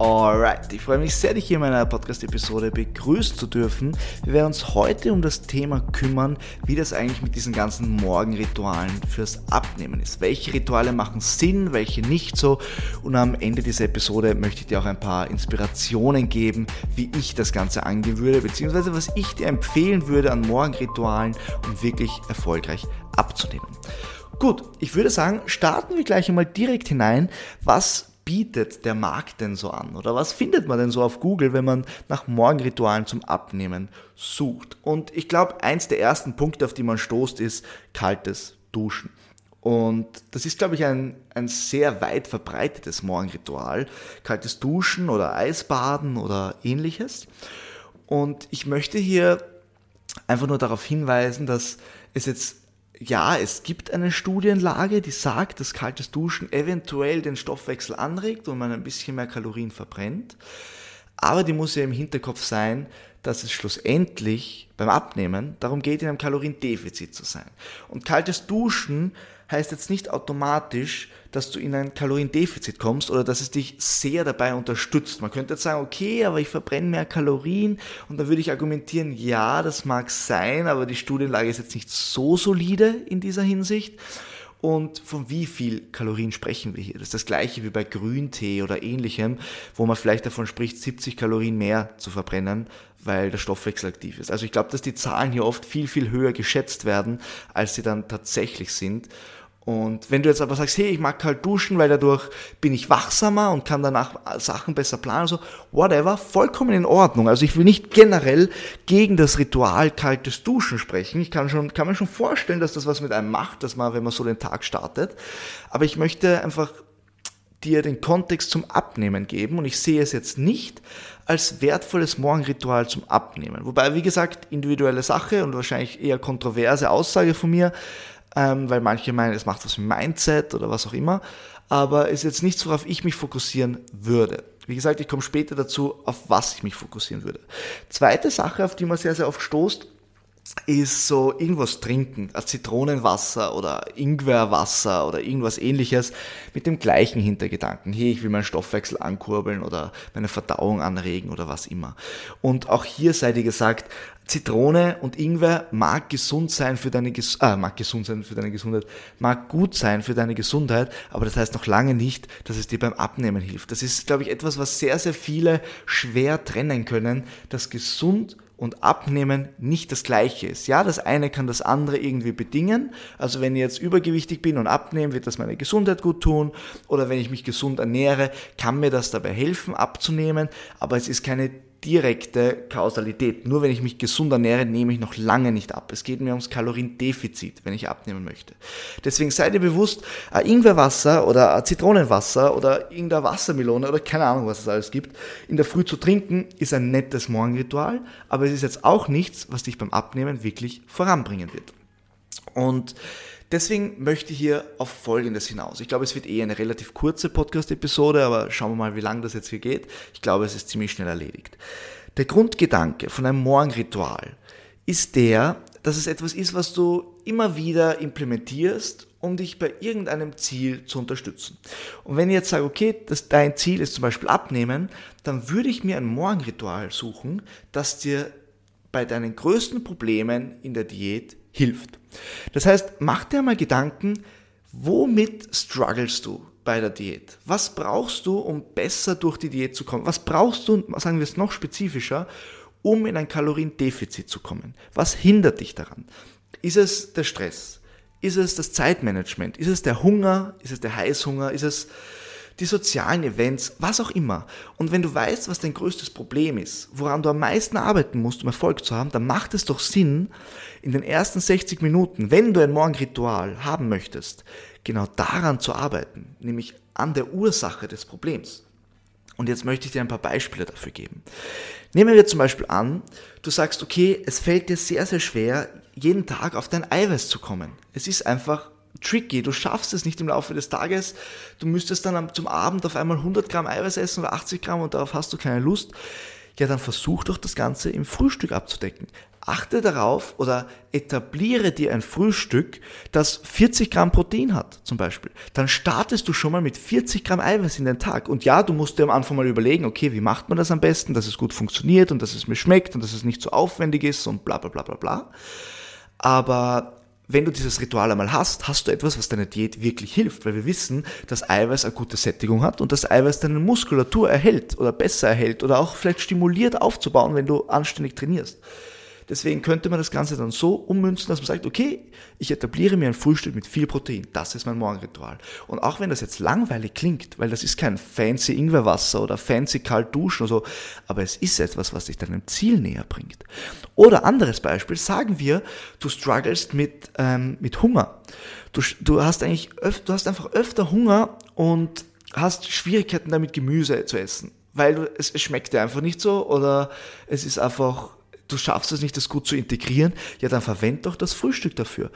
Alright, ich freue mich sehr, dich hier in meiner Podcast-Episode begrüßen zu dürfen. Wir werden uns heute um das Thema kümmern, wie das eigentlich mit diesen ganzen Morgenritualen fürs Abnehmen ist. Welche Rituale machen Sinn, welche nicht so. Und am Ende dieser Episode möchte ich dir auch ein paar Inspirationen geben, wie ich das Ganze angehen würde, beziehungsweise was ich dir empfehlen würde an Morgenritualen, um wirklich erfolgreich abzunehmen. Gut, ich würde sagen, starten wir gleich einmal direkt hinein. Was bietet der Markt denn so an? Oder was findet man denn so auf Google, wenn man nach Morgenritualen zum Abnehmen sucht? Und ich glaube, eins der ersten Punkte, auf die man stoßt, ist kaltes Duschen. Und das ist, glaube ich, ein, ein sehr weit verbreitetes Morgenritual. Kaltes Duschen oder Eisbaden oder ähnliches. Und ich möchte hier einfach nur darauf hinweisen, dass es jetzt ja, es gibt eine Studienlage, die sagt, dass kaltes Duschen eventuell den Stoffwechsel anregt und man ein bisschen mehr Kalorien verbrennt. Aber die muss ja im Hinterkopf sein, dass es schlussendlich beim Abnehmen darum geht, in einem Kaloriendefizit zu sein. Und kaltes Duschen heißt jetzt nicht automatisch, dass du in ein Kaloriendefizit kommst oder dass es dich sehr dabei unterstützt. Man könnte jetzt sagen, okay, aber ich verbrenne mehr Kalorien und da würde ich argumentieren, ja, das mag sein, aber die Studienlage ist jetzt nicht so solide in dieser Hinsicht. Und von wie viel Kalorien sprechen wir hier? Das ist das gleiche wie bei Grüntee oder ähnlichem, wo man vielleicht davon spricht, 70 Kalorien mehr zu verbrennen, weil der Stoffwechsel aktiv ist. Also ich glaube, dass die Zahlen hier oft viel, viel höher geschätzt werden, als sie dann tatsächlich sind. Und wenn du jetzt aber sagst, hey, ich mag kalt duschen, weil dadurch bin ich wachsamer und kann danach Sachen besser planen, so, whatever, vollkommen in Ordnung. Also ich will nicht generell gegen das Ritual kaltes Duschen sprechen. Ich kann schon, kann mir schon vorstellen, dass das was mit einem macht, dass man, wenn man so den Tag startet. Aber ich möchte einfach dir den Kontext zum Abnehmen geben und ich sehe es jetzt nicht als wertvolles Morgenritual zum Abnehmen. Wobei, wie gesagt, individuelle Sache und wahrscheinlich eher kontroverse Aussage von mir, ähm, weil manche meinen, es macht was mit Mindset oder was auch immer, aber ist jetzt nichts, worauf ich mich fokussieren würde. Wie gesagt, ich komme später dazu, auf was ich mich fokussieren würde. Zweite Sache, auf die man sehr, sehr oft stoßt, ist so irgendwas trinken, ein Zitronenwasser oder Ingwerwasser oder irgendwas ähnliches mit dem gleichen Hintergedanken. Hey, ich will meinen Stoffwechsel ankurbeln oder meine Verdauung anregen oder was immer. Und auch hier sei dir gesagt, Zitrone und Ingwer mag gesund sein für deine Ges äh, mag gesund sein für deine Gesundheit, mag gut sein für deine Gesundheit, aber das heißt noch lange nicht, dass es dir beim Abnehmen hilft. Das ist, glaube ich, etwas, was sehr, sehr viele schwer trennen können, dass gesund und Abnehmen nicht das gleiche ist. Ja, das eine kann das andere irgendwie bedingen. Also wenn ich jetzt übergewichtig bin und abnehme, wird das meine Gesundheit gut tun. Oder wenn ich mich gesund ernähre, kann mir das dabei helfen, abzunehmen. Aber es ist keine direkte Kausalität. Nur wenn ich mich gesund ernähre, nehme ich noch lange nicht ab. Es geht mir ums Kaloriendefizit, wenn ich abnehmen möchte. Deswegen seid ihr bewusst, ein Ingwerwasser oder ein Zitronenwasser oder irgendeine Wassermelone oder keine Ahnung, was es alles gibt, in der Früh zu trinken, ist ein nettes Morgenritual, aber es ist jetzt auch nichts, was dich beim Abnehmen wirklich voranbringen wird. Und Deswegen möchte ich hier auf Folgendes hinaus. Ich glaube, es wird eh eine relativ kurze Podcast-Episode, aber schauen wir mal, wie lange das jetzt hier geht. Ich glaube, es ist ziemlich schnell erledigt. Der Grundgedanke von einem Morgenritual ist der, dass es etwas ist, was du immer wieder implementierst, um dich bei irgendeinem Ziel zu unterstützen. Und wenn ich jetzt sage, okay, dass dein Ziel ist zum Beispiel abnehmen, dann würde ich mir ein Morgenritual suchen, das dir bei deinen größten Problemen in der Diät hilft. Das heißt, mach dir mal Gedanken, womit struggles du bei der Diät? Was brauchst du, um besser durch die Diät zu kommen? Was brauchst du, sagen wir es noch spezifischer, um in ein Kaloriendefizit zu kommen? Was hindert dich daran? Ist es der Stress? Ist es das Zeitmanagement? Ist es der Hunger? Ist es der Heißhunger? Ist es die sozialen Events, was auch immer. Und wenn du weißt, was dein größtes Problem ist, woran du am meisten arbeiten musst, um Erfolg zu haben, dann macht es doch Sinn, in den ersten 60 Minuten, wenn du ein Morgenritual haben möchtest, genau daran zu arbeiten, nämlich an der Ursache des Problems. Und jetzt möchte ich dir ein paar Beispiele dafür geben. Nehmen wir zum Beispiel an, du sagst, okay, es fällt dir sehr, sehr schwer, jeden Tag auf dein Eiweiß zu kommen. Es ist einfach tricky. Du schaffst es nicht im Laufe des Tages. Du müsstest dann zum Abend auf einmal 100 Gramm Eiweiß essen oder 80 Gramm und darauf hast du keine Lust. Ja, dann versuch doch das Ganze im Frühstück abzudecken. Achte darauf oder etabliere dir ein Frühstück, das 40 Gramm Protein hat, zum Beispiel. Dann startest du schon mal mit 40 Gramm Eiweiß in den Tag. Und ja, du musst dir am Anfang mal überlegen, okay, wie macht man das am besten, dass es gut funktioniert und dass es mir schmeckt und dass es nicht so aufwendig ist und bla bla bla bla bla. Aber wenn du dieses Ritual einmal hast, hast du etwas, was deiner Diät wirklich hilft, weil wir wissen, dass Eiweiß eine gute Sättigung hat und dass Eiweiß deine Muskulatur erhält oder besser erhält oder auch vielleicht stimuliert aufzubauen, wenn du anständig trainierst. Deswegen könnte man das Ganze dann so ummünzen, dass man sagt, okay, ich etabliere mir ein Frühstück mit viel Protein. Das ist mein Morgenritual. Und auch wenn das jetzt langweilig klingt, weil das ist kein fancy Ingwerwasser oder fancy kalt duschen oder so, aber es ist etwas, was dich deinem Ziel näher bringt. Oder anderes Beispiel, sagen wir, du strugglest mit, ähm, mit Hunger. Du, du hast eigentlich, öf, du hast einfach öfter Hunger und hast Schwierigkeiten damit Gemüse zu essen weil du, es, es schmeckt dir einfach nicht so oder es ist einfach du schaffst es nicht, das gut zu integrieren, ja, dann verwend doch das Frühstück dafür.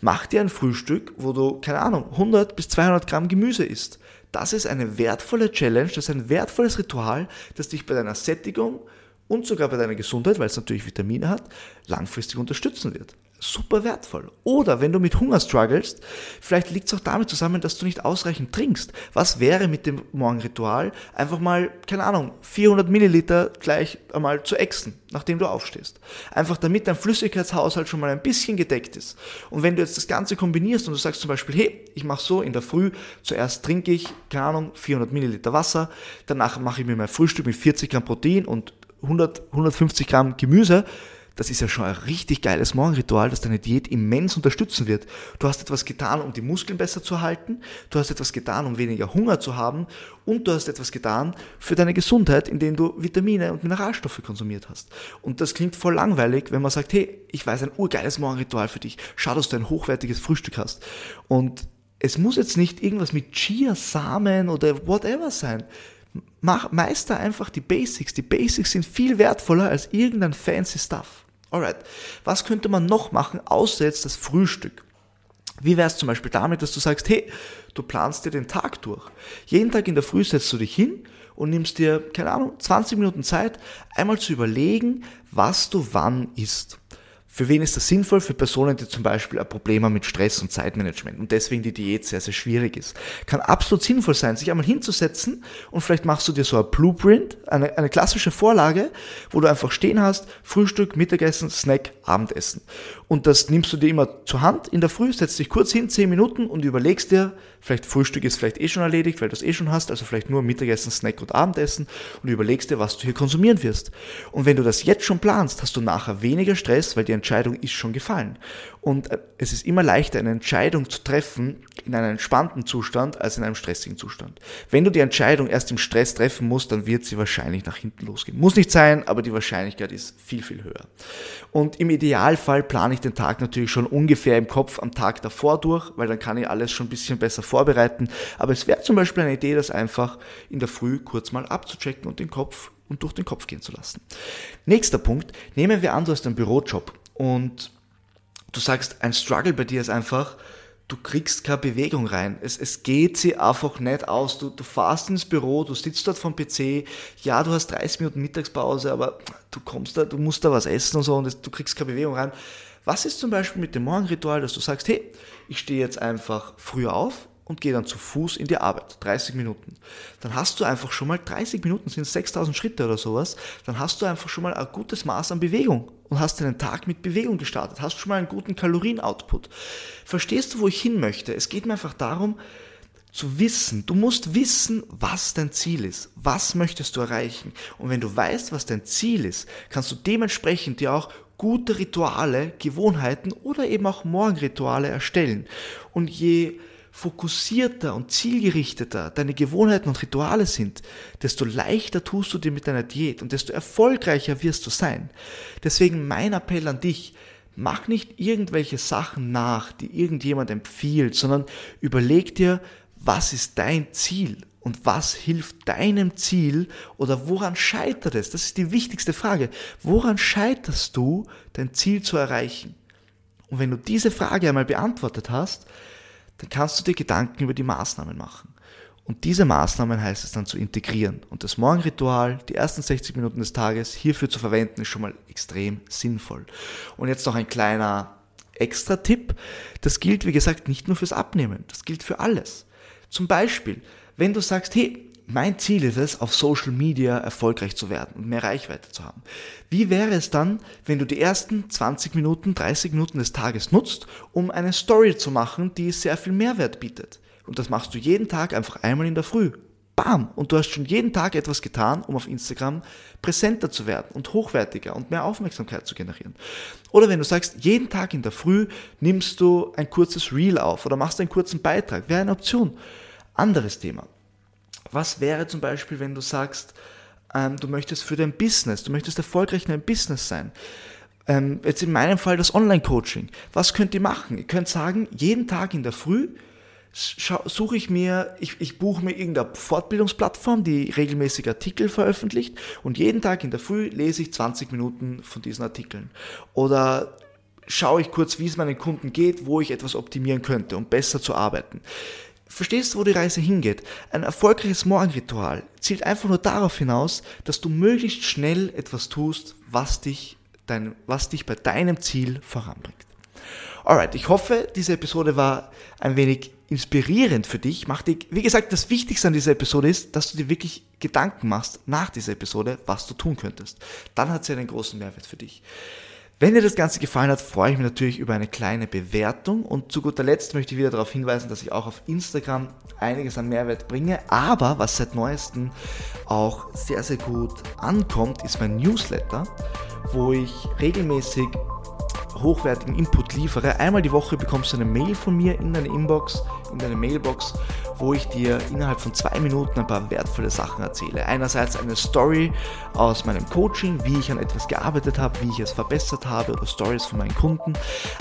Mach dir ein Frühstück, wo du, keine Ahnung, 100 bis 200 Gramm Gemüse isst. Das ist eine wertvolle Challenge, das ist ein wertvolles Ritual, das dich bei deiner Sättigung und sogar bei deiner Gesundheit, weil es natürlich Vitamine hat, langfristig unterstützen wird super wertvoll. Oder wenn du mit Hunger strugglest, vielleicht liegt es auch damit zusammen, dass du nicht ausreichend trinkst. Was wäre mit dem Morgenritual? Einfach mal, keine Ahnung, 400 Milliliter gleich einmal zu exen, nachdem du aufstehst. Einfach damit dein Flüssigkeitshaushalt schon mal ein bisschen gedeckt ist. Und wenn du jetzt das Ganze kombinierst und du sagst zum Beispiel, hey, ich mache so in der Früh, zuerst trinke ich, keine Ahnung, 400 Milliliter Wasser, danach mache ich mir mein Frühstück mit 40 Gramm Protein und 100, 150 Gramm Gemüse, das ist ja schon ein richtig geiles Morgenritual, das deine Diät immens unterstützen wird. Du hast etwas getan, um die Muskeln besser zu halten, du hast etwas getan, um weniger Hunger zu haben und du hast etwas getan für deine Gesundheit, indem du Vitamine und Mineralstoffe konsumiert hast. Und das klingt voll langweilig, wenn man sagt, hey, ich weiß ein urgeiles Morgenritual für dich. Schau, dass du ein hochwertiges Frühstück hast. Und es muss jetzt nicht irgendwas mit Chia-Samen oder whatever sein. Mach, meister einfach die Basics. Die Basics sind viel wertvoller als irgendein fancy Stuff. Alright, was könnte man noch machen, außer jetzt das Frühstück? Wie wäre es zum Beispiel damit, dass du sagst, hey, du planst dir den Tag durch. Jeden Tag in der Früh setzt du dich hin und nimmst dir, keine Ahnung, 20 Minuten Zeit, einmal zu überlegen, was du wann isst. Für wen ist das sinnvoll? Für Personen, die zum Beispiel ein Problem haben mit Stress und Zeitmanagement und deswegen die Diät sehr, sehr schwierig ist. Kann absolut sinnvoll sein, sich einmal hinzusetzen und vielleicht machst du dir so ein Blueprint, eine, eine klassische Vorlage, wo du einfach stehen hast, Frühstück, Mittagessen, Snack, Abendessen. Und das nimmst du dir immer zur Hand in der Früh, setzt dich kurz hin, 10 Minuten und überlegst dir, vielleicht Frühstück ist vielleicht eh schon erledigt, weil du es eh schon hast, also vielleicht nur Mittagessen, Snack und Abendessen und überlegst dir, was du hier konsumieren wirst. Und wenn du das jetzt schon planst, hast du nachher weniger Stress, weil die Entscheidung ist schon gefallen. Und äh, es ist immer leichter, eine Entscheidung zu treffen in einem entspannten Zustand als in einem stressigen Zustand. Wenn du die Entscheidung erst im Stress treffen musst, dann wird sie wahrscheinlich nach hinten losgehen. Muss nicht sein, aber die Wahrscheinlichkeit ist viel, viel höher. Und im Idealfall plane ich den Tag natürlich schon ungefähr im Kopf am Tag davor durch, weil dann kann ich alles schon ein bisschen besser vorbereiten. Aber es wäre zum Beispiel eine Idee, das einfach in der Früh kurz mal abzuchecken und den Kopf und durch den Kopf gehen zu lassen. Nächster Punkt. Nehmen wir an, du hast einen Bürojob und du sagst, ein Struggle bei dir ist einfach, du kriegst keine Bewegung rein. Es, es geht sie einfach nicht aus. Du, du fahrst ins Büro, du sitzt dort vom PC, ja, du hast 30 Minuten Mittagspause, aber du kommst da, du musst da was essen und so und es, du kriegst keine Bewegung rein. Was ist zum Beispiel mit dem Morgenritual, dass du sagst, hey, ich stehe jetzt einfach früher auf, und gehe dann zu Fuß in die Arbeit. 30 Minuten. Dann hast du einfach schon mal 30 Minuten, sind 6000 Schritte oder sowas. Dann hast du einfach schon mal ein gutes Maß an Bewegung und hast deinen Tag mit Bewegung gestartet. Hast schon mal einen guten Kalorien-Output. Verstehst du, wo ich hin möchte? Es geht mir einfach darum, zu wissen. Du musst wissen, was dein Ziel ist. Was möchtest du erreichen? Und wenn du weißt, was dein Ziel ist, kannst du dementsprechend dir auch gute Rituale, Gewohnheiten oder eben auch Morgenrituale erstellen. Und je fokussierter und zielgerichteter deine Gewohnheiten und Rituale sind, desto leichter tust du dir mit deiner Diät und desto erfolgreicher wirst du sein. Deswegen mein Appell an dich, mach nicht irgendwelche Sachen nach, die irgendjemand empfiehlt, sondern überleg dir, was ist dein Ziel und was hilft deinem Ziel oder woran scheitert es? Das ist die wichtigste Frage. Woran scheiterst du, dein Ziel zu erreichen? Und wenn du diese Frage einmal beantwortet hast, dann kannst du dir Gedanken über die Maßnahmen machen. Und diese Maßnahmen heißt es dann zu integrieren. Und das Morgenritual, die ersten 60 Minuten des Tages hierfür zu verwenden, ist schon mal extrem sinnvoll. Und jetzt noch ein kleiner Extra-Tipp. Das gilt, wie gesagt, nicht nur fürs Abnehmen. Das gilt für alles. Zum Beispiel, wenn du sagst, hey, mein Ziel ist es, auf Social Media erfolgreich zu werden und mehr Reichweite zu haben. Wie wäre es dann, wenn du die ersten 20 Minuten, 30 Minuten des Tages nutzt, um eine Story zu machen, die sehr viel Mehrwert bietet? Und das machst du jeden Tag einfach einmal in der Früh. Bam! Und du hast schon jeden Tag etwas getan, um auf Instagram präsenter zu werden und hochwertiger und mehr Aufmerksamkeit zu generieren. Oder wenn du sagst, jeden Tag in der Früh nimmst du ein kurzes Reel auf oder machst einen kurzen Beitrag, wäre eine Option. Anderes Thema. Was wäre zum Beispiel, wenn du sagst, ähm, du möchtest für dein Business, du möchtest erfolgreich in deinem Business sein? Ähm, jetzt in meinem Fall das Online-Coaching. Was könnt ihr machen? Ihr könnt sagen, jeden Tag in der Früh suche ich mir, ich, ich buche mir irgendeine Fortbildungsplattform, die regelmäßig Artikel veröffentlicht und jeden Tag in der Früh lese ich 20 Minuten von diesen Artikeln. Oder schaue ich kurz, wie es meinen Kunden geht, wo ich etwas optimieren könnte, um besser zu arbeiten. Verstehst du, wo die Reise hingeht? Ein erfolgreiches Morgenritual zielt einfach nur darauf hinaus, dass du möglichst schnell etwas tust, was dich, dein, was dich bei deinem Ziel voranbringt. Alright, ich hoffe, diese Episode war ein wenig inspirierend für dich. Mach dir, wie gesagt, das Wichtigste an dieser Episode ist, dass du dir wirklich Gedanken machst nach dieser Episode, was du tun könntest. Dann hat sie einen großen Mehrwert für dich. Wenn dir das Ganze gefallen hat, freue ich mich natürlich über eine kleine Bewertung. Und zu guter Letzt möchte ich wieder darauf hinweisen, dass ich auch auf Instagram einiges an Mehrwert bringe, aber was seit neuestem auch sehr, sehr gut ankommt, ist mein Newsletter, wo ich regelmäßig hochwertigen Input liefere. Einmal die Woche bekommst du eine Mail von mir in deine Inbox, in deine Mailbox, wo ich dir innerhalb von zwei Minuten ein paar wertvolle Sachen erzähle. Einerseits eine Story aus meinem Coaching, wie ich an etwas gearbeitet habe, wie ich es verbessert habe oder Stories von meinen Kunden.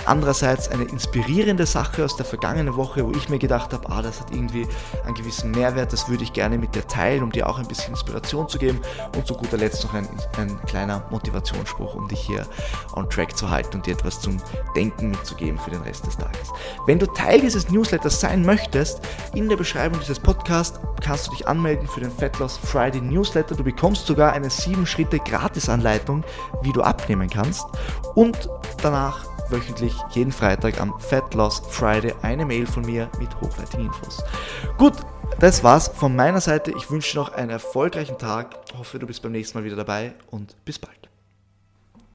Andererseits eine inspirierende Sache aus der vergangenen Woche, wo ich mir gedacht habe, ah, das hat irgendwie einen gewissen Mehrwert, das würde ich gerne mit dir teilen, um dir auch ein bisschen Inspiration zu geben. Und zu guter Letzt noch ein, ein kleiner Motivationsspruch, um dich hier on track zu halten und dir etwas zum Denken mitzugeben für den Rest des Tages. Wenn du Teil dieses Newsletters sein möchtest, in der Beschreibung dieses Podcasts kannst du dich anmelden für den Fat Loss Friday Newsletter. Du bekommst sogar eine 7 Schritte Gratisanleitung, wie du abnehmen kannst und danach wöchentlich jeden Freitag am Fat Loss Friday eine Mail von mir mit hochwertigen Infos. Gut, das war's von meiner Seite. Ich wünsche noch einen erfolgreichen Tag. Hoffe, du bist beim nächsten Mal wieder dabei und bis bald.